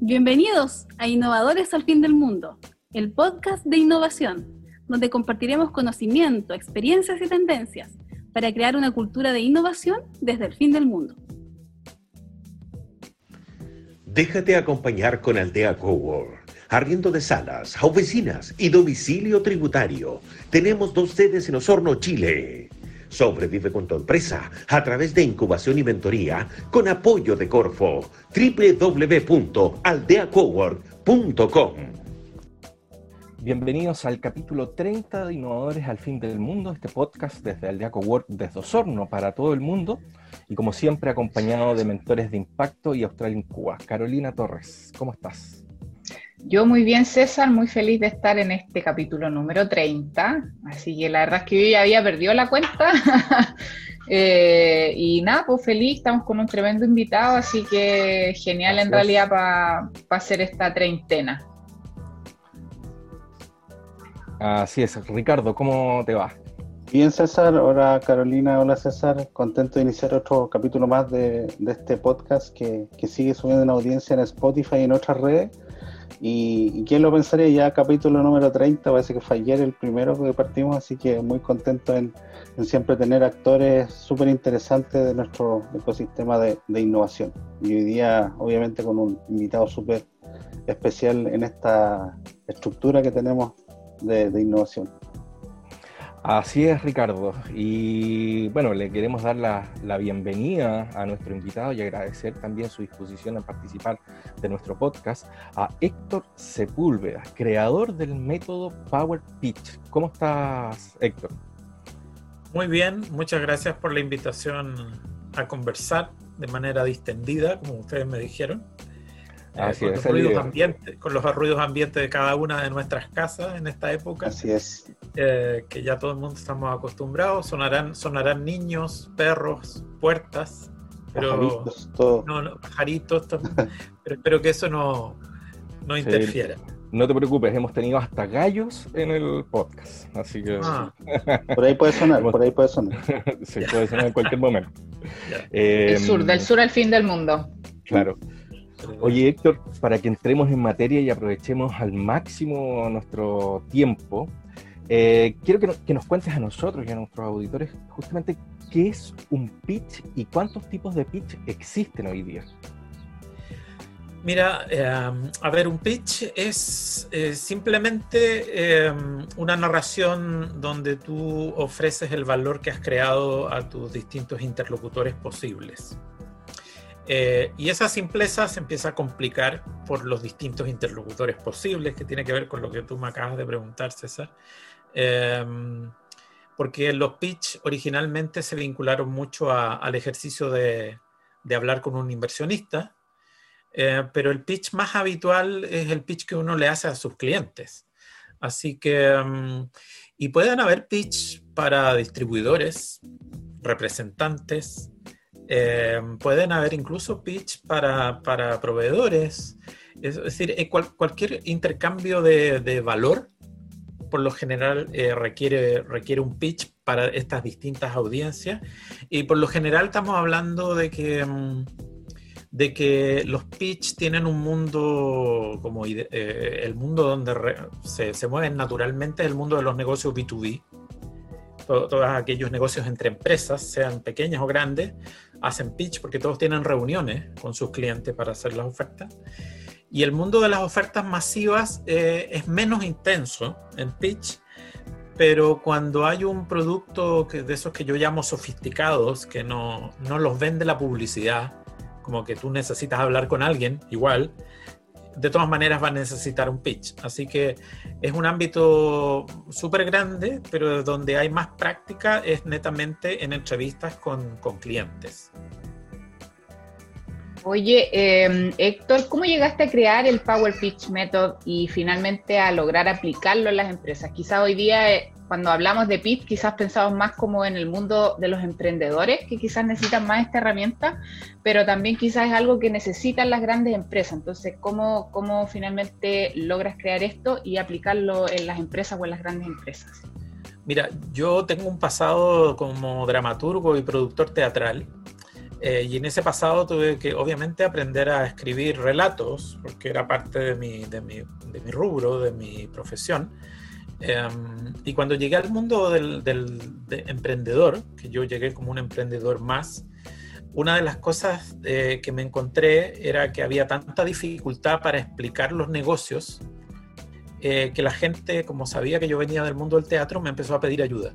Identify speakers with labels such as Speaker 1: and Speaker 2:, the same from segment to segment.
Speaker 1: Bienvenidos a Innovadores al Fin del Mundo, el podcast de innovación, donde compartiremos conocimiento, experiencias y tendencias para crear una cultura de innovación desde el fin del mundo.
Speaker 2: Déjate acompañar con Aldea Cowork. Arriendo de salas, oficinas y domicilio tributario. Tenemos dos sedes en Osorno, Chile. Sobrevive con tu empresa a través de incubación y mentoría con apoyo de Corfo. www.aldeacowork.com
Speaker 3: Bienvenidos al capítulo 30 de Innovadores al Fin del Mundo, este podcast desde Aldea Cowork desde Osorno para todo el mundo y como siempre acompañado de mentores de impacto y Australia Cuba. Carolina Torres, ¿cómo estás?
Speaker 4: Yo muy bien, César, muy feliz de estar en este capítulo número 30. Así que la verdad es que yo ya había perdido la cuenta. Eh, y nada, pues feliz, estamos con un tremendo invitado, así que genial en realidad para hacer esta treintena.
Speaker 3: Así es, Ricardo, ¿cómo te va?
Speaker 5: Bien, César. Hola, Carolina. Hola, César. Contento de iniciar otro capítulo más de, este podcast que, que sigue subiendo en audiencia en Spotify y en otras redes. Y, quién lo pensaría, ya capítulo número 30, parece que fue ayer el primero que partimos, así que muy contento en, siempre tener actores súper interesantes de nuestro ecosistema de, innovación. Y hoy día, obviamente, con un invitado súper especial en esta estructura que tenemos de innovación.
Speaker 3: Así es, Ricardo. Y bueno, le queremos dar la, bienvenida a nuestro invitado y agradecer también su disposición a participar de nuestro podcast a Héctor Sepúlveda, creador del método Power Pitch. ¿Cómo estás, Héctor?
Speaker 6: Muy bien, muchas gracias por la invitación a conversar de manera distendida, como ustedes me dijeron. Eh, con, los ruidos ambientes, con los ruidos ambientes de cada una de nuestras casas en esta época.
Speaker 5: Así es.
Speaker 6: Eh, que ya todo el mundo estamos acostumbrados. Sonarán, sonarán niños, perros, puertas, pero pajaritos, todo. No, pajaritos, pero espero que eso no, no interfiera.
Speaker 3: No te preocupes, hemos tenido hasta gallos en el podcast, así que... Ah.
Speaker 5: por ahí puede sonar, por ahí puede sonar.
Speaker 3: sí, puede sonar en cualquier momento.
Speaker 4: el sur, del sur al fin del mundo.
Speaker 3: Claro. Oye, Héctor, para que entremos en materia y aprovechemos al máximo nuestro tiempo, eh, quiero que, nos cuentes a nosotros y a nuestros auditores justamente qué es un pitch y cuántos tipos de pitch existen hoy día.
Speaker 6: Mira, eh, a ver, un pitch es eh, simplemente una narración donde tú ofreces el valor que has creado a tus distintos interlocutores posibles. Eh, y esa simpleza se empieza a complicar por los distintos interlocutores posibles, que tiene que ver con lo que tú me acabas de preguntar, César. Em, porque los pitch originalmente se vincularon mucho al ejercicio de, hablar con un inversionista, eh, pero el pitch más habitual es el pitch que uno le hace a sus clientes. Así que, em, y pueden haber pitch para distribuidores, representantes, eh, pueden haber incluso pitch para, para proveedores. Es decir, eh, cualquier intercambio de, de, valor, por lo general, eh, requiere, requiere un pitch para estas distintas audiencias. Y por lo general estamos hablando de que, mm, de que los pitch tienen un mundo como el mundo donde se, se mueven naturalmente, el mundo de los negocios B2B todos aquellos negocios entre empresas, sean pequeñas o grandes, hacen pitch porque todos tienen reuniones con sus clientes para hacer las ofertas. Y el mundo de las ofertas masivas eh, es menos intenso en pitch, pero cuando hay un producto que, de esos que yo llamo sofisticados, que no, no los vende la publicidad, como que tú necesitas hablar con alguien, igual, de todas maneras va a necesitar un pitch. Así que es un ámbito súper grande, pero donde hay más práctica es netamente en entrevistas con, clientes.
Speaker 4: Oye, eh, Héctor, ¿cómo llegaste a crear el Power Pitch Method y finalmente a lograr aplicarlo en las empresas? Quizá hoy día eh, cuando hablamos de pitch, quizás pensamos más como en el mundo de los emprendedores, que quizás necesitan más esta herramienta, pero también quizás es algo que necesitan las grandes empresas. Entonces, ¿cómo, cómo finalmente logras crear esto y aplicarlo en las empresas o en las grandes empresas?
Speaker 6: Mira, yo tengo un pasado como dramaturgo y productor teatral. Eh, y en ese pasado tuve que obviamente aprender a escribir relatos, porque era parte de mi, de mi, de mi rubro, de mi profesión. Em, y cuando llegué al mundo del, del emprendedor, que yo llegué como un emprendedor más, una de las cosas eh, que me encontré era que había tanta dificultad para explicar los negocios eh, que la gente, como sabía que yo venía del mundo del teatro, me empezó a pedir ayuda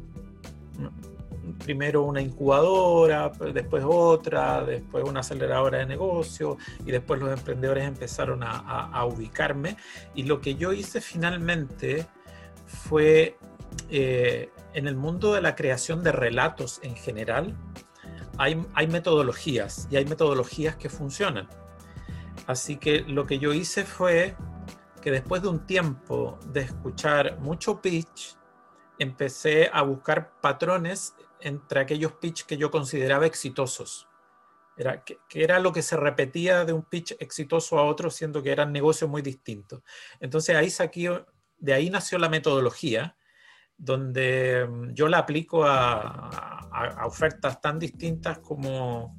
Speaker 6: primero una incubadora, después otra, después una aceleradora de negocio y después los emprendedores empezaron a, ubicarme. Y lo que yo hice finalmente fue eh, en el mundo de la creación de relatos en general, hay, hay metodologías y hay metodologías que funcionan. Así que lo que yo hice fue que después de un tiempo de escuchar mucho pitch, empecé a buscar patrones entre aquellos pitch que yo consideraba exitosos. Era, que, era lo que se repetía de un pitch exitoso a otro, siendo que eran negocios muy distintos. Entonces ahí saqué, de ahí nació la metodología, donde mm, yo la aplico a, a ofertas tan distintas como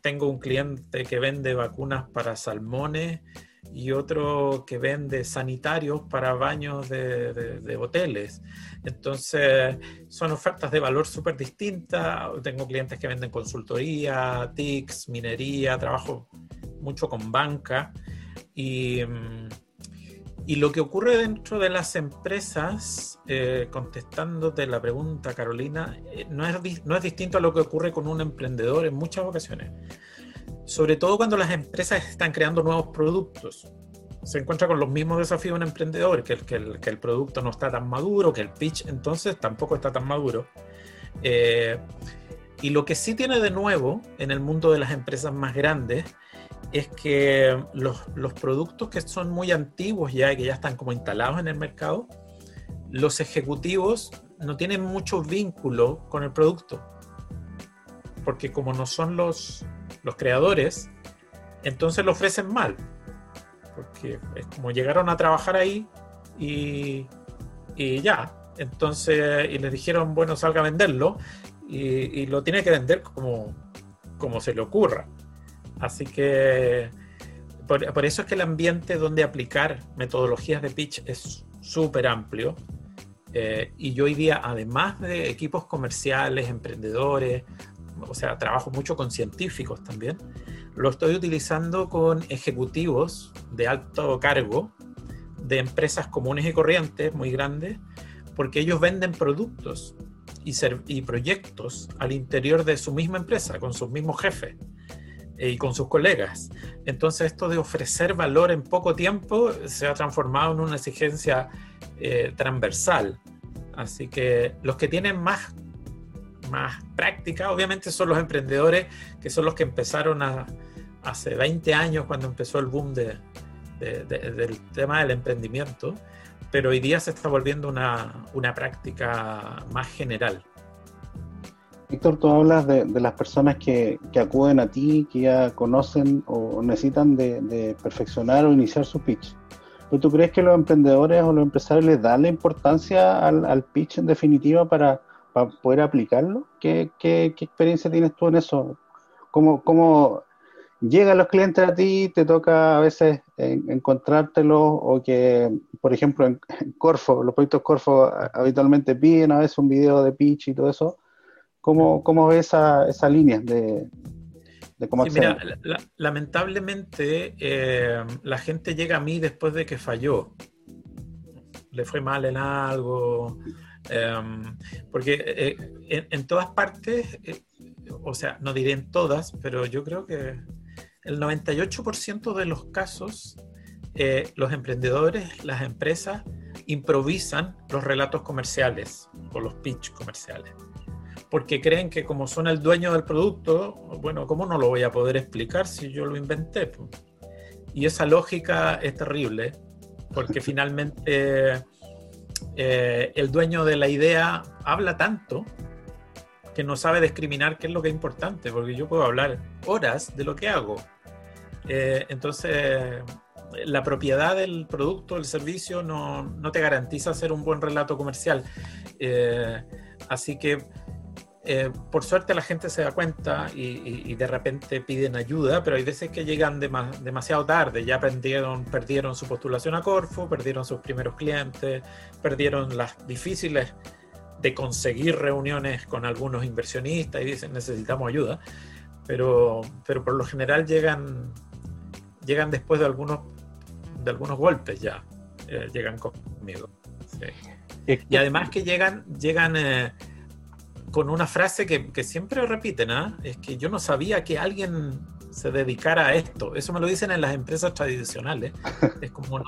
Speaker 6: tengo un cliente que vende vacunas para salmones y otro que vende sanitarios para baños de, hoteles. Entonces, son ofertas de valor súper distintas. Tengo clientes que venden consultoría, TICs, minería, trabajo mucho con banca. Y, mm, y lo que ocurre dentro de las empresas, eh, contestándote la pregunta, Carolina, eh, no, es, no es distinto a lo que ocurre con un emprendedor en muchas ocasiones sobre todo cuando las empresas están creando nuevos productos. Se encuentra con los mismos desafíos de un emprendedor, que el, que el, producto no está tan maduro, que el pitch entonces tampoco está tan maduro. Eh, y lo que sí tiene de nuevo en el mundo de las empresas más grandes es que los, los, productos que son muy antiguos ya y que ya están como instalados en el mercado, los ejecutivos no tienen mucho vínculo con el producto. Porque como no son los, los creadores, entonces lo ofrecen mal. Porque es como llegaron a trabajar ahí y, ya. Entonces, y les dijeron, bueno, salga a venderlo y, lo tiene que vender como, como se le ocurra. Así que por, eso es que el ambiente donde aplicar metodologías de pitch es súper amplio. Eh, y yo hoy día, además de equipos comerciales, emprendedores, o sea, trabajo mucho con científicos también, lo estoy utilizando con ejecutivos de alto cargo de empresas comunes y corrientes muy grandes, porque ellos venden productos y, proyectos al interior de su misma empresa, con sus mismos jefes eh, y con sus colegas. Entonces esto de ofrecer valor en poco tiempo se ha transformado en una exigencia eh, transversal. Así que los que tienen más más práctica. Obviamente son los emprendedores que son los que empezaron hace 20 años cuando empezó el boom de, del tema del emprendimiento, pero hoy día se está volviendo una, una práctica más general.
Speaker 5: Víctor, tú hablas de, las personas que, acuden a ti, que ya conocen o necesitan de, perfeccionar o iniciar su pitch. ¿Tú crees que los emprendedores o los empresarios les dan la importancia al pitch en definitiva para, para poder aplicarlo? ¿Qué, qué, qué, experiencia tienes tú en eso? ¿Cómo, ¿Cómo llegan los clientes a ti? ¿Te toca a veces encontrártelos? O que, por ejemplo, en, Corfo, los proyectos Corfo habitualmente piden a veces un video de pitch y todo eso. ¿Cómo, cómo ves esa, esa línea de, de cómo sí, mira,
Speaker 6: lamentablemente eh, la gente llega a mí después de que falló. Le fue mal en algo, Em, porque eh, en, todas partes, eh, o sea, no diré en todas, pero yo creo que el 98% de los casos, eh, los emprendedores, las empresas, improvisan los relatos comerciales o los pitch comerciales. Porque creen que como son el dueño del producto, bueno, ¿cómo no lo voy a poder explicar si yo lo inventé? Y esa lógica es terrible, porque finalmente eh, el dueño de la idea habla tanto que no sabe discriminar qué es lo que es importante, porque yo puedo hablar horas de lo que hago. Eh, entonces, la propiedad del producto, del servicio, no, te garantiza hacer un buen relato comercial. Eh, así que eh, por suerte la gente se da cuenta y, de repente piden ayuda, pero hay veces que llegan demasiado tarde, ya perdieron, perdieron su postulación a Corfo, perdieron sus primeros clientes, perdieron las difíciles de conseguir reuniones con algunos inversionistas y dicen necesitamos ayuda, pero, pero por lo general llegan, llegan después de algunos, de algunos golpes ya, eh, llegan conmigo. Y además que llegan, llegan eh, con una frase que, siempre repiten, ¿ah? es que yo no sabía que alguien se dedicara a esto. Eso me lo dicen en las empresas tradicionales. Es como no,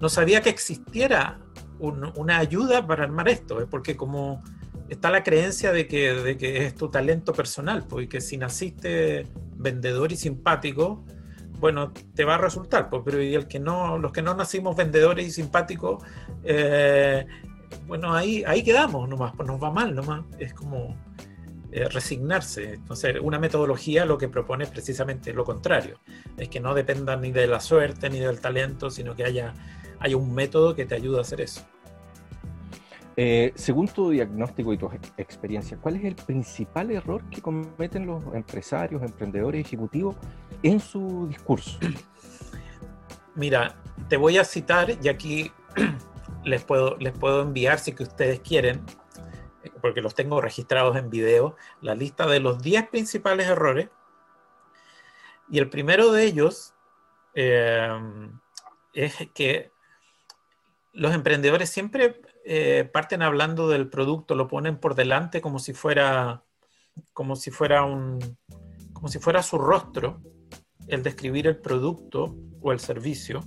Speaker 6: no sabía que existiera una ayuda para armar esto, ¿eh? porque como está la creencia de que, de que es tu talento personal, porque si naciste vendedor y simpático, bueno, te va a resultar, pues, pero y el que no, los que no nacimos vendedores y simpáticos, eh, bueno, ahí, ahí quedamos nomás, pues nos va mal nomás, es como eh, resignarse. Entonces, una metodología lo que propone es precisamente lo contrario, es que no dependa ni de la suerte ni del talento, sino que haya, haya un método que te ayude a hacer eso.
Speaker 3: Eh, según tu diagnóstico y tu experiencia, ¿cuál es el principal error que cometen los empresarios, emprendedores, ejecutivos en su discurso?
Speaker 6: Mira, te voy a citar y aquí les puedo, les puedo enviar si que ustedes quieren, porque los tengo registrados en video, la lista de los 10 principales errores. Y el primero de ellos eh, es que los emprendedores siempre eh, parten hablando del producto, lo ponen por delante como si fuera, como si fuera un, como si fuera su rostro, el describir el producto o el servicio.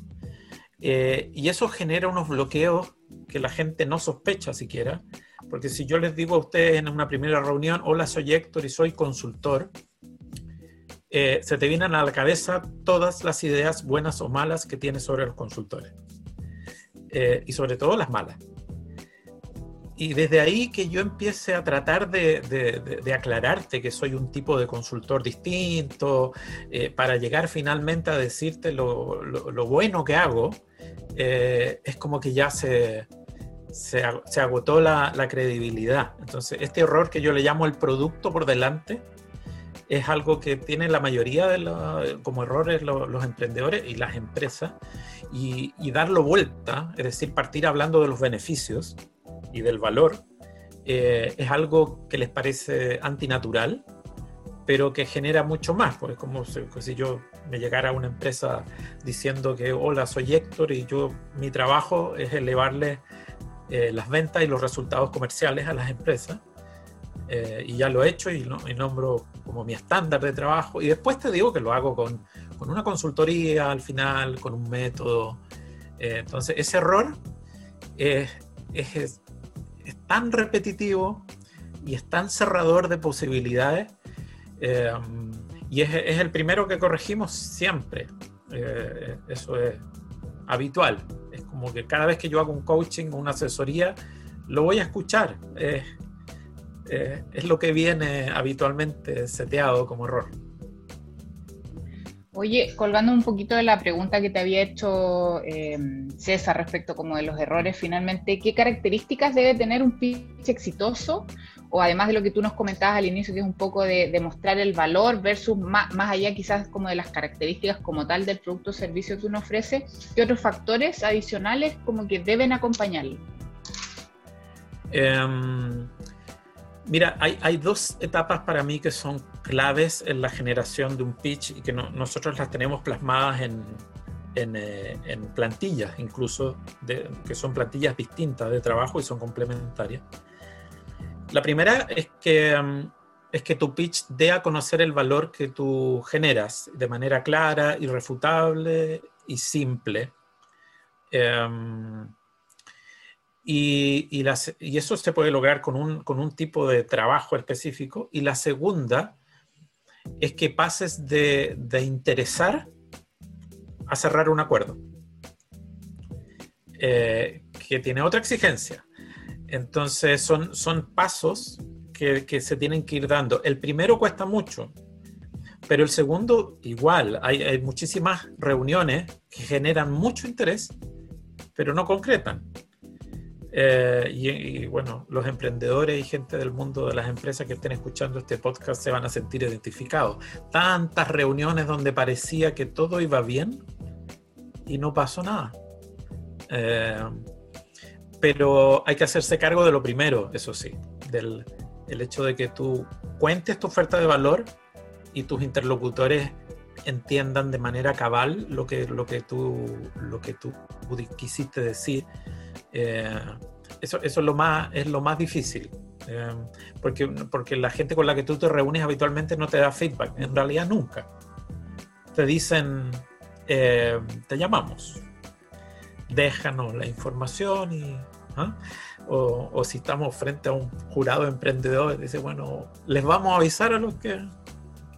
Speaker 6: Eh, y eso genera unos bloqueos que la gente no sospecha siquiera, porque si yo les digo a ustedes en una primera reunión, hola, soy Héctor y soy consultor, eh, se te vienen a la cabeza todas las ideas buenas o malas que tienes sobre los consultores. y sobre todo las malas y desde ahí que yo empiece a tratar de, aclararte que soy un tipo de consultor distinto, eh, para llegar finalmente a decirte lo, bueno que hago, eh, es como que ya se, se, agotó la, credibilidad. Entonces, este error que yo le llamo el producto por delante, es algo que tienen la mayoría de como errores los, emprendedores y las empresas, y, y darlo vuelta, es decir, partir hablando de los beneficios y del valor eh, es algo que les parece antinatural, pero que genera mucho más, porque como si, yo me llegara a una empresa diciendo que hola, soy Héctor y yo mi trabajo es elevarle eh, las ventas y los resultados comerciales a las empresas. Eh, y ya lo he hecho y, nombro como mi estándar de trabajo. Y después te digo que lo hago con, con una consultoría al final, con un método. entonces, ese error es, es, es tan repetitivo y es tan cerrador de posibilidades. Eh, y es, el primero que corregimos siempre. Eh, eso es habitual. Es como que cada vez que yo hago un coaching o una asesoría, lo voy a escuchar. es lo que viene habitualmente seteado como error.
Speaker 4: Oye, colgando un poquito de la pregunta que te había hecho em, César respecto como de los errores, finalmente, ¿qué características debe tener un pitch exitoso? O además de lo que tú nos comentabas al inicio, que es un poco de, demostrar el valor versus más, allá quizás como de las características como tal del producto o servicio que uno ofrece, ¿qué otros factores adicionales como que deben acompañarlo?
Speaker 6: Em, Mira, hay, dos etapas para mí que son claves en la generación de un pitch y que nosotros las tenemos plasmadas en, eh, plantillas, incluso que son plantillas distintas de trabajo y son complementarias. La primera es que, mm, es que tu pitch dé a conocer el valor que tú generas de manera clara, irrefutable y simple. Em, y, y, eso se puede lograr con un, con un, tipo de trabajo específico. Y la segunda es que pases de, de interesar a cerrar un acuerdo, eh, que tiene otra exigencia. Entonces son, son pasos que, que, se tienen que ir dando. El primero cuesta mucho, pero el segundo igual. Hay, hay muchísimas reuniones que generan mucho interés, pero no concretan. Eh, y, bueno, los emprendedores y gente del mundo de las empresas que estén escuchando este podcast se van a sentir identificados. Tantas reuniones donde parecía que todo iba bien y no pasó nada. Eh, pero hay que hacerse cargo de lo primero, eso sí, del el hecho de que tú cuentes tu oferta de valor y tus interlocutores entiendan de manera cabal lo que, lo que, tú, lo que tú quisiste decir. Eh, eso, eso es, lo más, es lo más difícil. Eh, porque, porque la gente con la que tú te reúnes habitualmente no te da feedback, en realidad nunca. Te dicen, eh, te llamamos, déjanos la información y... ¿ah? O, o, si estamos frente a un jurado emprendedor, dice, bueno, les vamos a avisar a los que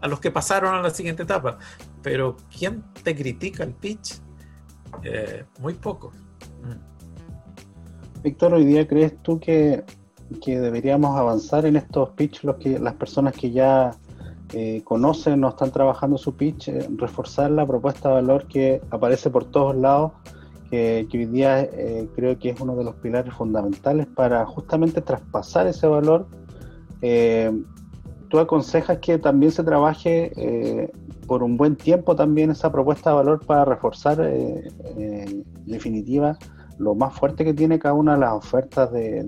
Speaker 6: a los que pasaron a la siguiente etapa. Pero ¿quién te critica el pitch? Muy poco.
Speaker 5: Mm. Víctor, hoy día crees tú que, deberíamos avanzar en estos pitch, los que, las personas que ya eh, conocen o están trabajando su pitch, eh, reforzar la propuesta de valor que aparece por todos lados, que, hoy día creo que es uno de los pilares fundamentales para justamente traspasar ese valor tú aconsejas que también se trabaje eh, por un buen tiempo también esa propuesta de valor para reforzar eh, eh, en definitiva lo más fuerte que tiene cada una de las ofertas de,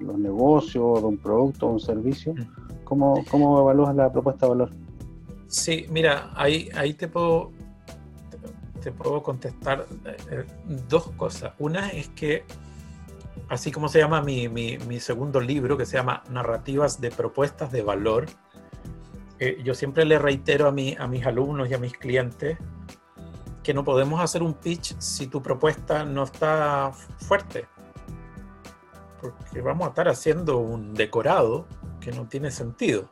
Speaker 5: los negocios, de un producto o un servicio. Mm. ¿Cómo, ¿Cómo evalúas la propuesta de valor?
Speaker 6: Sí, mira, ahí, ahí te puedo te puedo contestar dos cosas. Una es que así como se llama mi, segundo libro, que se llama Narrativas de Propuestas de Valor, eh, yo siempre le reitero a, a mis alumnos y a mis clientes que no podemos hacer un pitch si tu propuesta no está fuerte. Porque vamos a estar haciendo un decorado que no tiene sentido.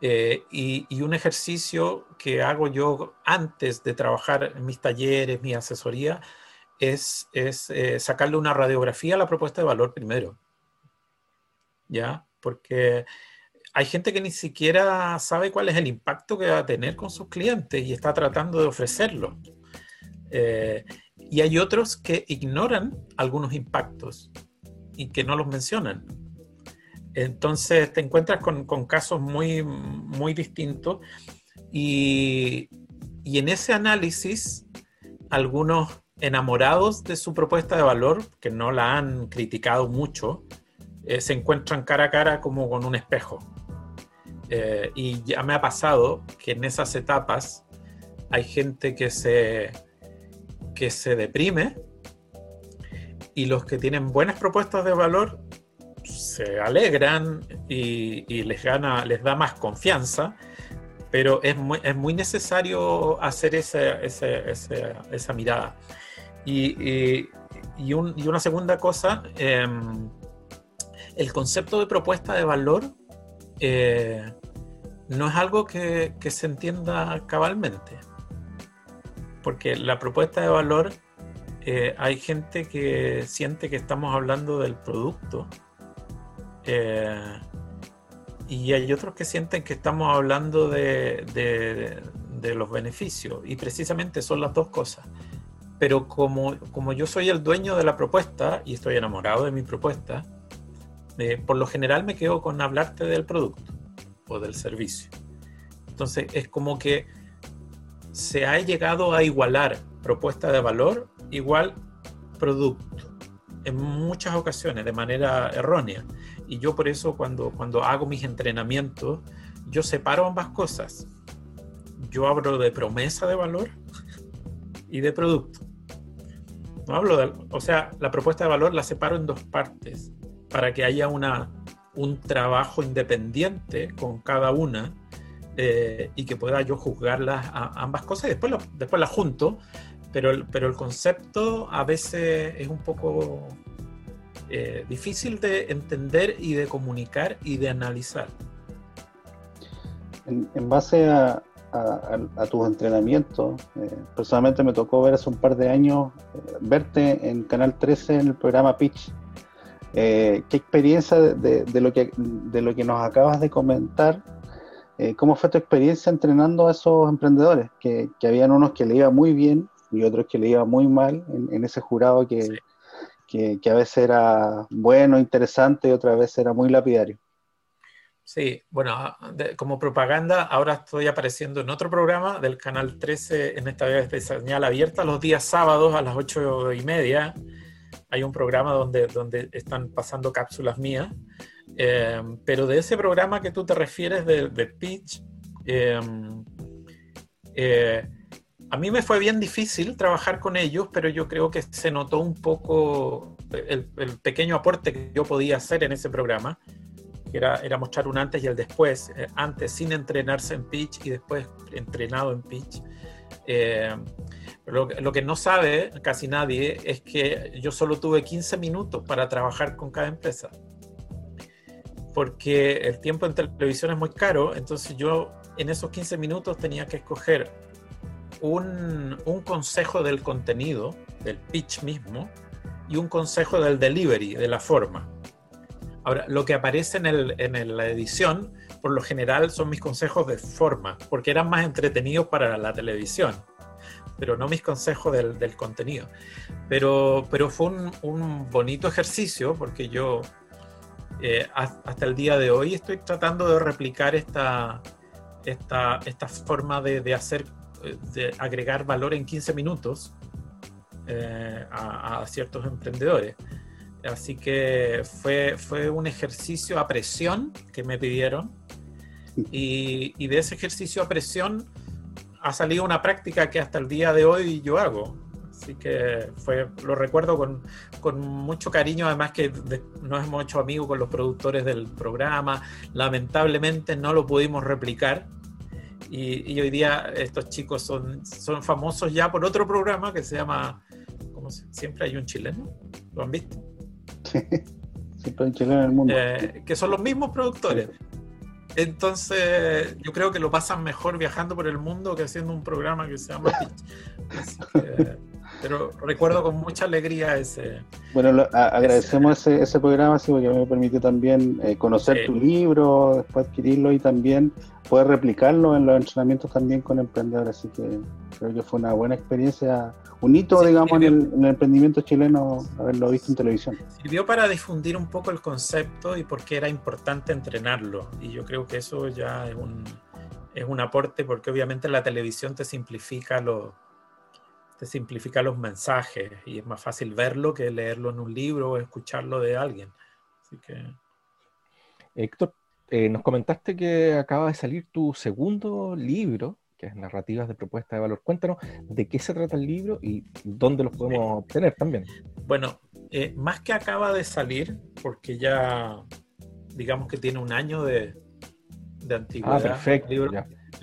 Speaker 6: Eh, y, y, un ejercicio que hago yo antes de trabajar en mis talleres, mi asesoría, es, eh, sacarle una radiografía a la propuesta de valor primero. ¿Ya? Porque hay gente que ni siquiera sabe cuál es el impacto que va a tener con sus clientes y está tratando de ofrecerlo. Eh, y hay otros que ignoran algunos impactos y que no los mencionan. Entonces te encuentras con, casos muy, muy distintos y, y en ese análisis algunos enamorados de su propuesta de valor, que no la han criticado mucho, eh, se encuentran cara a cara como con un espejo. Eh, y ya me ha pasado que en esas etapas hay gente que se, que se deprime y los que tienen buenas propuestas de valor se alegran y, les, gana, les da más confianza, pero es muy, es muy necesario hacer esa, mirada. Y, y, una segunda cosa, em, el concepto de propuesta de valor eh, no es algo que, se entienda cabalmente. Porque la propuesta de valor, eh, hay gente que siente que estamos hablando del producto. Eh, y hay otros que sienten que estamos hablando de, de, los beneficios. Y precisamente son las dos cosas pero como, como yo soy el dueño de la propuesta y estoy enamorado de mi propuesta, por lo general me quedo con hablarte del producto o del servicio. Entonces es como que se ha llegado a igualar propuesta de valor igual producto en muchas ocasiones de manera errónea. Y yo por eso cuando, cuando hago mis entrenamientos, yo separo ambas cosas. Yo hablo de promesa de valor y de producto. No hablo de, o sea, la propuesta de valor la separo en dos partes para que haya una, un trabajo independiente con cada una eh, y que pueda yo juzgarlas a, ambas cosas y después, después las junto, pero el, pero el concepto a veces es un poco eh, difícil de entender y de comunicar y de analizar.
Speaker 5: en base a, tus entrenamientos. Eh, personalmente me tocó ver hace un par de años, verte en Canal 13 en el programa Pitch. ¿Qué experiencia de, lo que, de lo que nos acabas de comentar? ¿Cómo fue tu experiencia entrenando a esos emprendedores? Que, que, habían unos que le iba muy bien y otros que le iba muy mal en, ese jurado que, que, a veces era bueno, interesante y otras veces era muy lapidario.
Speaker 6: Sí, bueno, como propaganda, ahora estoy apareciendo en otro programa del canal 13, en esta vez de señal abierta, los días sábados a las ocho y media. Hay un programa donde, donde están pasando cápsulas mías, eh, pero de ese programa que tú te refieres de, Pitch, eh, eh, a mí me fue bien difícil trabajar con ellos, pero yo creo que se notó un poco el, pequeño aporte que yo podía hacer en ese programa, que era, era mostrar un antes y el después, eh, antes sin entrenarse en pitch y después entrenado en pitch. Eh, lo, lo, que no sabe casi nadie es que yo solo tuve 15 minutos para trabajar con cada empresa. Porque el tiempo en televisión es muy caro, entonces yo en esos 15 minutos tenía que escoger un, consejo del contenido, del pitch mismo, y un consejo del delivery, de la forma. Ahora, lo que aparece en, el, en la edición, por lo general, son mis consejos de forma, porque eran más entretenidos para la televisión, pero no mis consejos del, contenido. Pero, pero fue un, bonito ejercicio, porque yo eh, hasta el día de hoy estoy tratando de replicar esta, esta, esta forma de, hacer de agregar valor en 15 minutos eh, a, ciertos emprendedores. Así que fue, fue un ejercicio a presión que me pidieron y, de ese ejercicio a presión ha salido una práctica que hasta el día de hoy yo hago. Así que fue, lo recuerdo con, con mucho cariño, además que nos hemos hecho amigos con los productores del programa. Lamentablemente no lo pudimos replicar, y, hoy día estos chicos son, son famosos ya por otro programa que se llama, como siempre hay un chileno, ¿lo han visto?
Speaker 5: Sí, siempre hay un chileno en el mundo.
Speaker 6: Eh, que son los mismos productores. Entonces, yo creo que lo pasan mejor viajando por el mundo que haciendo un programa que se llama Pitch. Pero recuerdo con mucha alegría ese.
Speaker 5: Bueno, agradecemos ese, ese, programa, sí, porque me permitió también eh, conocer tu libro, después adquirirlo y también poder replicarlo en los entrenamientos también con emprendedores. Así que creo que fue una buena experiencia, un hito, digamos, en el, emprendimiento chileno, haberlo visto en televisión.
Speaker 6: Sirvió para difundir un poco el concepto y por qué era importante entrenarlo. Y yo creo que eso ya es un, es un aporte, porque obviamente la televisión te simplifica los te simplifica los mensajes y es más fácil verlo que leerlo en un libro o escucharlo de alguien. Así que...
Speaker 3: Héctor, eh, nos comentaste que acaba de salir tu segundo libro, que es Narrativas de Propuesta de Valor. Cuéntanos de qué se trata el libro y dónde los podemos obtener también.
Speaker 6: Bueno, eh, más que acaba de salir, porque ya digamos que tiene un año de, de antigüedad.
Speaker 3: Ah, perfecto.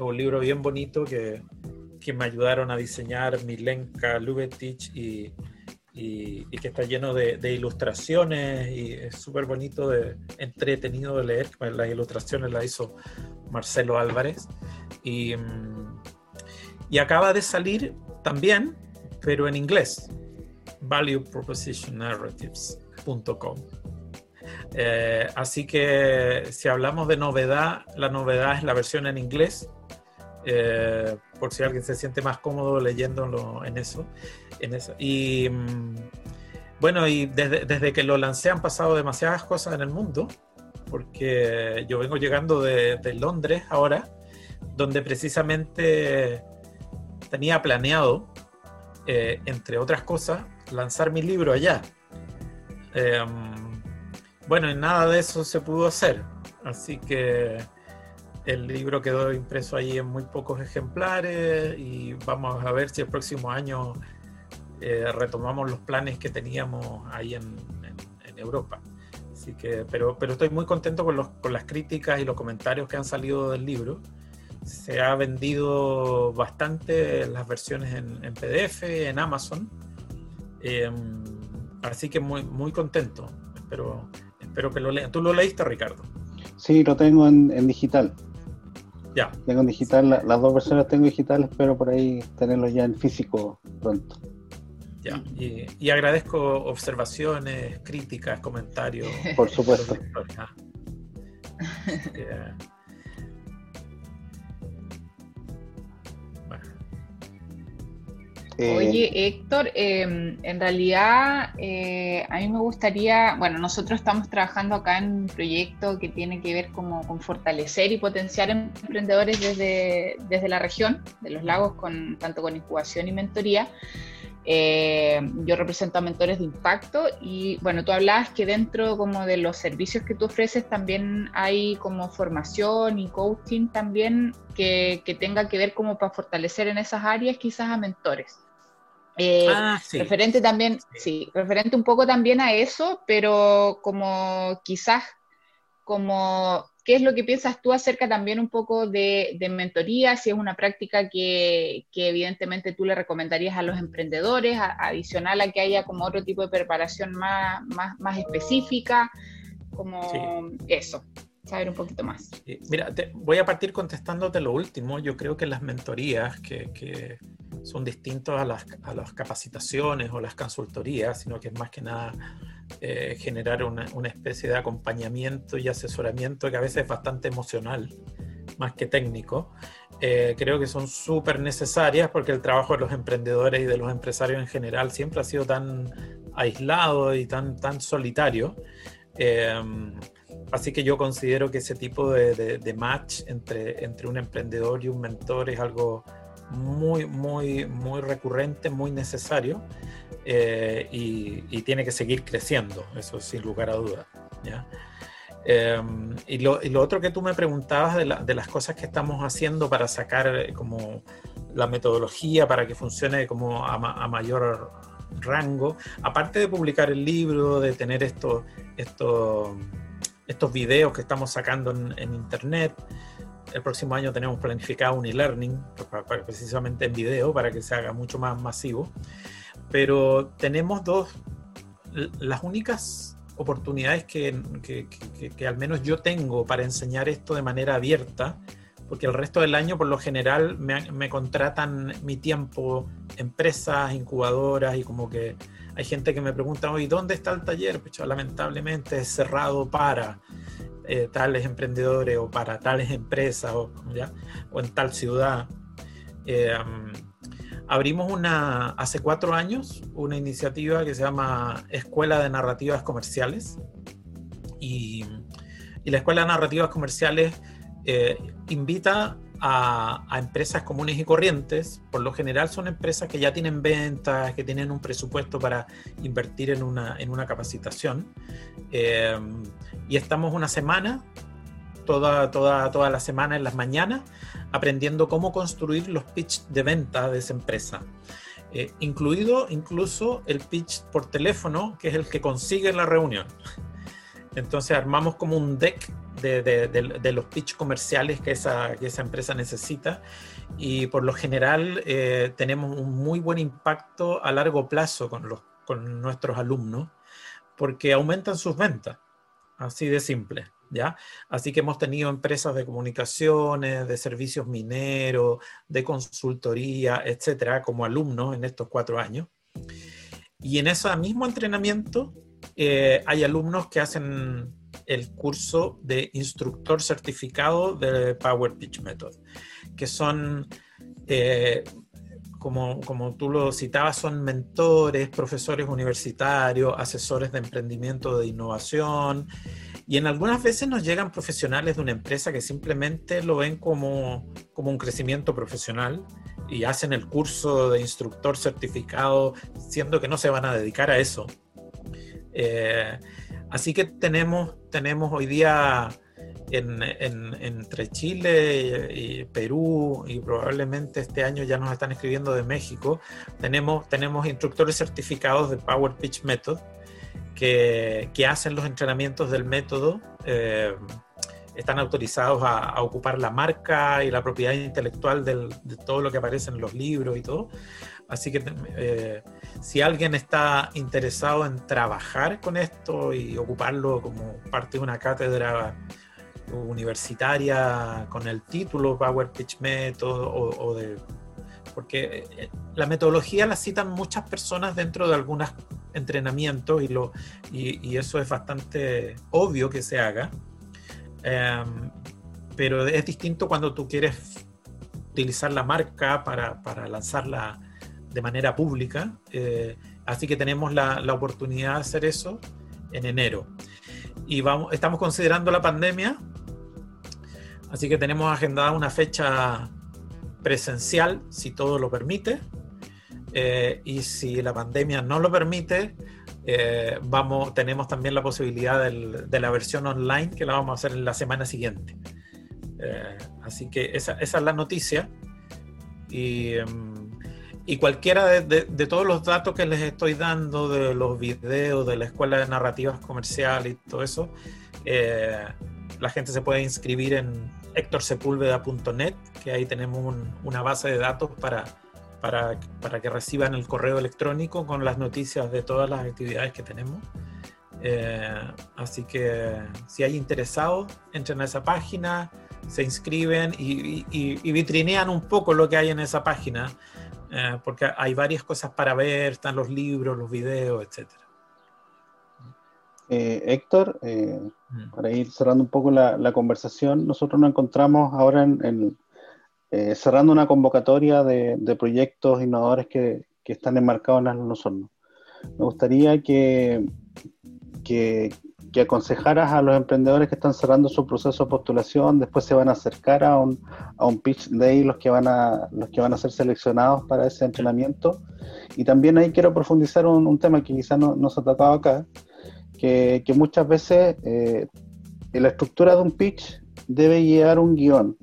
Speaker 6: un libro bien bonito que que me ayudaron a diseñar Milenka Lubetich y, y, que está lleno de, ilustraciones y es súper bonito, de, entretenido de leer. Las ilustraciones las hizo Marcelo Álvarez y, mm, y acaba de salir también, pero en inglés, valuepropositionnarratives.com. Eh, así que si hablamos de novedad, la novedad es la versión en inglés eh, por si alguien se siente más cómodo leyéndolo en eso. En eso. Y mm, bueno, y desde, que lo lancé han pasado demasiadas cosas en el mundo, porque yo vengo llegando de, Londres ahora, donde precisamente tenía planeado, eh, entre otras cosas, lanzar mi libro allá. Em, bueno, y nada de eso se pudo hacer, así que el libro quedó impreso ahí en muy pocos ejemplares y vamos a ver si el próximo año eh, retomamos los planes que teníamos ahí en, Europa. Así que, pero, pero estoy muy contento con, los, con las críticas y los comentarios que han salido del libro. Se ha vendido bastante las versiones en, PDF, en Amazon. Em, así que muy, muy contento. Espero, espero que lo lean. ¿Tú lo leíste, Ricardo?
Speaker 5: Sí, lo tengo en digital. Tengo en digital, las dos versiones tengo digitales, pero por ahí tenerlo ya en físico pronto.
Speaker 6: Ya, y, agradezco observaciones, críticas, comentarios.
Speaker 5: Por supuesto.
Speaker 4: Eh, Oye, Héctor, em, en realidad eh, a mí me gustaría, bueno, nosotros estamos trabajando acá en un proyecto que tiene que ver como con fortalecer y potenciar emprendedores desde, desde la región de los lagos, con, tanto con incubación y mentoría. Eh, yo represento a mentores de impacto y bueno, tú hablabas que dentro como de los servicios que tú ofreces también hay como formación y coaching también que, que tenga que ver como para fortalecer en esas áreas quizás a mentores. Eh, ah, referente también, sí, referente un poco también a eso, pero como quizás como ¿Qué es lo que piensas tú acerca también un poco de, mentoría? Si es una práctica que, evidentemente tú le recomendarías a los emprendedores, adicional a que haya como otro tipo de preparación más, más, específica, como eso, saber un poquito más.
Speaker 6: Mira, voy a partir contestándote lo último. Yo creo que las mentorías que, son distintos a las, a las capacitaciones o las consultorías, sino que es más que nada eh, generar una, especie de acompañamiento y asesoramiento que a veces es bastante emocional, más que técnico. Eh, creo que son súper necesarias porque el trabajo de los emprendedores y de los empresarios en general siempre ha sido tan aislado y tan, tan solitario. Eh, así que yo considero que ese tipo de, de, match entre, entre un emprendedor y un mentor es algo muy, muy, muy recurrente, muy necesario. Eh, y, tiene que seguir creciendo, eso sin lugar a dudas. Em, y, lo, otro que tú me preguntabas de, las cosas que estamos haciendo para sacar eh, como la metodología para que funcione como a, mayor rango, aparte de publicar el libro, de tener estos, estos, estos videos que estamos sacando en, internet, el próximo año tenemos planificado un e-learning, precisamente en video, para que se haga mucho más masivo. Pero tenemos dos, las únicas oportunidades que, que, al menos yo tengo para enseñar esto de manera abierta, porque el resto del año por lo general me contratan mi tiempo empresas, incubadoras y como que hay gente que me pregunta, hoy ¿dónde está el taller? Pues lamentablemente es cerrado para eh, tales emprendedores o para tales empresas o, ¿ya? en tal ciudad. Eh, abrimos una, hace cuatro años una iniciativa que se llama Escuela de Narrativas Comerciales. Y, la Escuela de Narrativas Comerciales eh, invita a, empresas comunes y corrientes. Por lo general son empresas que ya tienen ventas, que tienen un presupuesto para invertir en una, en una capacitación. Eh, y estamos una semana toda, toda, toda la semana en las mañanas aprendiendo cómo construir los pitch de venta de esa empresa. Eh, incluido incluso el pitch por teléfono, que es el que consigue la reunión. Entonces armamos como un deck de, los pitch comerciales que esa, que esa, empresa necesita y por lo general eh, tenemos un muy buen impacto a largo plazo con, los, con nuestros alumnos porque aumentan sus ventas, así de simple. ¿Ya? Así que hemos tenido empresas de comunicaciones, de servicios mineros, de consultoría, etcétera, como alumnos en estos cuatro años. Y en ese mismo entrenamiento eh, hay alumnos que hacen el curso de instructor certificado de Power Pitch Method, que son, eh, como, como tú lo citabas, son mentores, profesores universitarios, asesores de emprendimiento de innovación. Y en algunas veces nos llegan profesionales de una empresa que simplemente lo ven como, como un crecimiento profesional y hacen el curso de instructor certificado, siendo que no se van a dedicar a eso. Eh, así que tenemos, tenemos hoy día en, entre Chile y, Perú y probablemente este año ya nos están escribiendo de México, tenemos, tenemos instructores certificados de Power Pitch Method que, hacen los entrenamientos del método eh, están autorizados a, ocupar la marca y la propiedad intelectual de todo lo que aparece en los libros y todo. Así que eh, si alguien está interesado en trabajar con esto y ocuparlo como parte de una cátedra universitaria con el título Power Pitch Method o, de porque eh, la metodología la citan muchas personas dentro de algunas entrenamiento y, lo, y, eso es bastante obvio que se haga. Em, pero es distinto cuando tú quieres utilizar la marca para, para lanzarla de manera pública. Eh, así que tenemos la, la, oportunidad de hacer eso en enero. Y vamos, estamos considerando la pandemia, así que tenemos agendada una fecha presencial, si todo lo permite. Eh, y si la pandemia no lo permite, eh, vamos, tenemos también la posibilidad del, de la versión online que la vamos a hacer en la semana siguiente. Así que esa, esa, es la noticia. Y, em, y cualquiera de, de, de, todos los datos que les estoy dando, de los videos, de la escuela de narrativas comerciales y todo eso, eh, la gente se puede inscribir en hectorsepúlveda.net, que ahí tenemos un, una base de datos para, para, para, que reciban el correo electrónico con las noticias de todas las actividades que tenemos. Eh, así que si hay interesados, entren a esa página, se inscriben y, y, y, vitrinean un poco lo que hay en esa página, eh, porque hay varias cosas para ver, están los libros, los videos, etc.
Speaker 5: Eh, Héctor, eh, mm. para ir cerrando un poco la, la, conversación, nosotros nos encontramos ahora en, en cerrando una convocatoria de, de proyectos innovadores que, que, están enmarcados en los hornos. Me gustaría que, que, que aconsejaras a los emprendedores que están cerrando su proceso de postulación, después se van a acercar a un, a un pitch day los que, van a, los que van a ser seleccionados para ese entrenamiento. Y también ahí quiero profundizar un, un tema que quizás no, no se ha tocado acá, que, que muchas veces eh, la estructura de un pitch debe llevar un guion.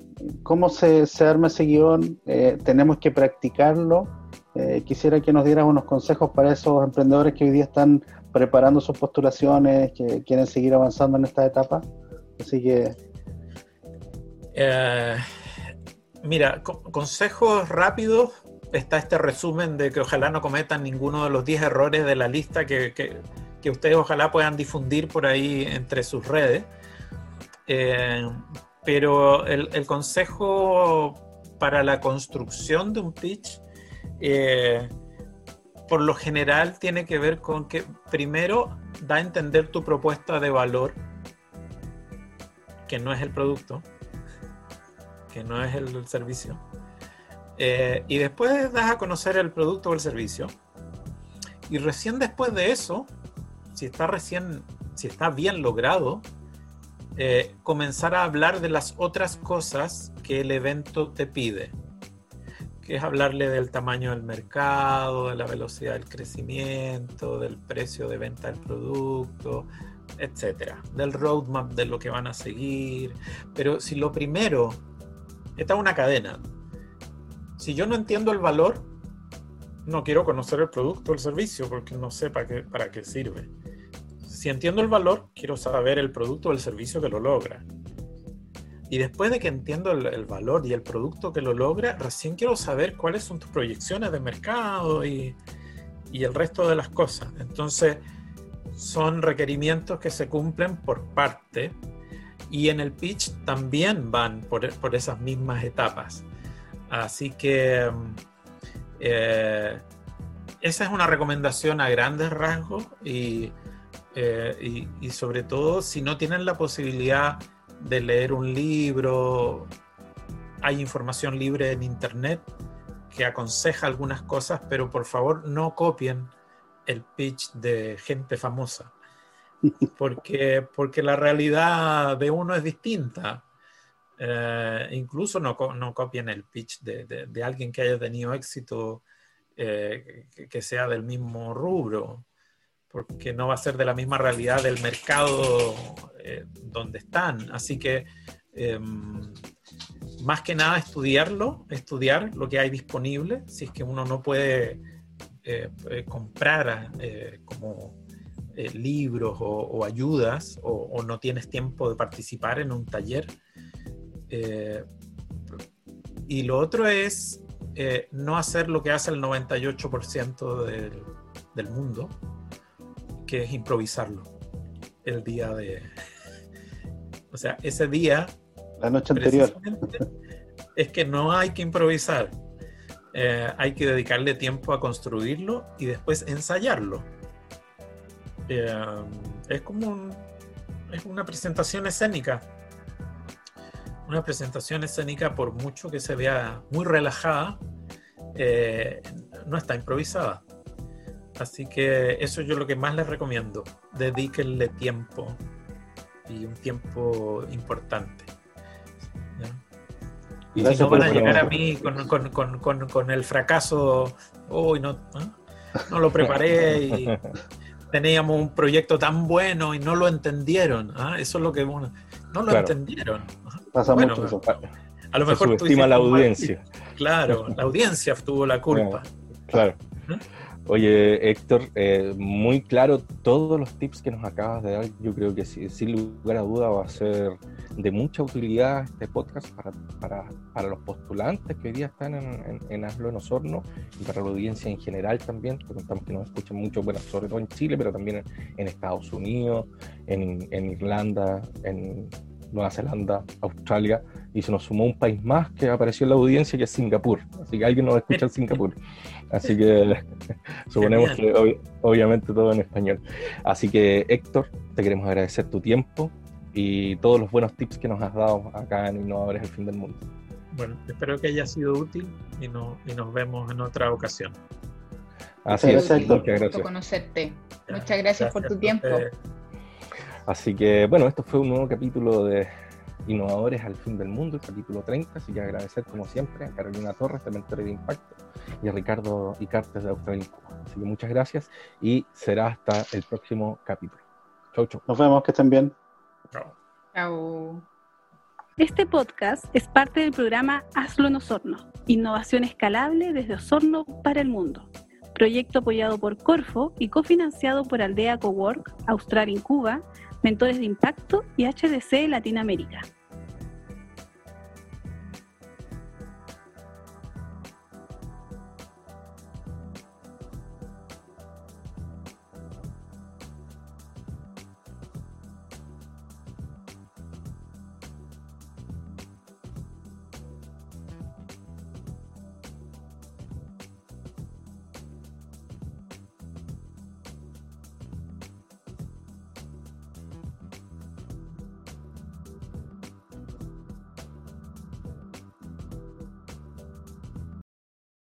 Speaker 5: ¿Cómo se, se arma ese guion? Eh, tenemos que practicarlo. Eh, quisiera que nos dieras unos consejos para esos emprendedores que hoy día están preparando sus postulaciones, que quieren seguir avanzando en esta etapa. Así que...
Speaker 6: Eh, mira, co consejos rápidos. Está este resumen de que ojalá no cometan ninguno de los 10 errores de la lista que, que, que, ustedes ojalá puedan difundir por ahí entre sus redes. Eh, pero el, el, consejo para la construcción de un pitch eh, por lo general tiene que ver con que primero da a entender tu propuesta de valor, que no es el producto, que no es el, servicio. Eh, y después das a conocer el producto o el servicio. Y recién después de eso, si está recién, si está bien logrado, eh, comenzar a hablar de las otras cosas que el evento te pide que es hablarle del tamaño del mercado, de la velocidad del crecimiento, del precio de venta del producto, etcétera, del roadmap de lo que van a seguir. Pero si lo primero, esta es una cadena. Si yo no entiendo el valor, no quiero conocer el producto o el servicio porque no sé para qué, para qué sirve. Si entiendo el valor, quiero saber el producto o el servicio que lo logra. Y después de que entiendo el, el, valor y el producto que lo logra, recién quiero saber cuáles son tus proyecciones de mercado y, y el resto de las cosas. Entonces, son requerimientos que se cumplen por parte y en el pitch también van por, por esas mismas etapas. Así que eh, esa es una recomendación a grandes rasgos y, eh, y, y sobre todo si no tienen la posibilidad de leer un libro. Hay información libre en internet que aconseja algunas cosas, pero por favor no copien el pitch de gente famosa, porque, porque la realidad de uno es distinta. Eh, incluso no, no, copien el pitch de, de, de, alguien que haya tenido éxito, eh, que, que, sea del mismo rubro porque no va a ser de la misma realidad del mercado eh, donde están. Así que eh, más que nada estudiarlo, estudiar lo que hay disponible, si es que uno no puede eh, comprar eh, como eh, libros o, ayudas o, no tienes tiempo de participar en un taller. y lo otro es no hacer lo que hace el 98% del, del mundo, que es improvisarlo el día de... O sea, ese día...
Speaker 5: La noche anterior.
Speaker 6: Es que no hay que improvisar. Eh, hay que dedicarle tiempo a construirlo y después ensayarlo. Eh, es como un, es una presentación escénica. Una presentación escénica, por mucho que se vea muy relajada, eh, no está improvisada. Así que eso yo lo que más les recomiendo. Dedíquenle tiempo y un tiempo importante. Y si no van a llegar a mí con, el fracaso, uy, no, no lo preparé y teníamos un proyecto tan bueno y no lo entendieron. ¿ah? Eso es lo que no lo entendieron.
Speaker 5: Pasa mucho eso.
Speaker 3: A lo mejor subestima la audiencia.
Speaker 6: Claro, la audiencia tuvo la culpa.
Speaker 3: Claro. ¿Ah? Oye, Héctor, eh, muy claro todos los tips que nos acabas de dar. Yo creo que sin lugar a duda va a ser de mucha utilidad este podcast para, para, para los postulantes que hoy día están en, en, Hazlo en Osorno y para la audiencia en general también. Contamos que nos escuchan mucho, bueno, sobre todo en Chile, pero también en, Estados Unidos, en, en Irlanda, en Nueva Zelanda, Australia, y se nos sumó un país más que apareció en la audiencia, que es Singapur. Así que alguien nos escucha en Singapur. Así que suponemos que obviamente todo en español. Así que Héctor, te queremos agradecer tu tiempo y todos los buenos tips que nos has dado acá en Innovadores del Fin del Mundo.
Speaker 6: Bueno, espero que haya sido útil y, no, y nos vemos en otra ocasión.
Speaker 3: Así es,
Speaker 4: muchas gracias. conocerte. Muchas gracias, por tu tiempo.
Speaker 3: Así que bueno, esto fue un nuevo capítulo de Innovadores al Fin del Mundo, el capítulo 30. Así que agradecer como siempre a Carolina Torres de Mentores de Impacto y a Ricardo Icartes de Australia. Así que muchas gracias y será hasta el próximo capítulo. Chau, chau.
Speaker 5: Nos vemos, que estén bien.
Speaker 4: Chao. Chao.
Speaker 1: Este podcast es parte del programa Hazlo en Osorno, innovación escalable desde Osorno para el mundo. Proyecto apoyado por Corfo y cofinanciado por Aldea Cowork, Australia en Cuba, Mentores de Impacto y HDC Latinoamérica.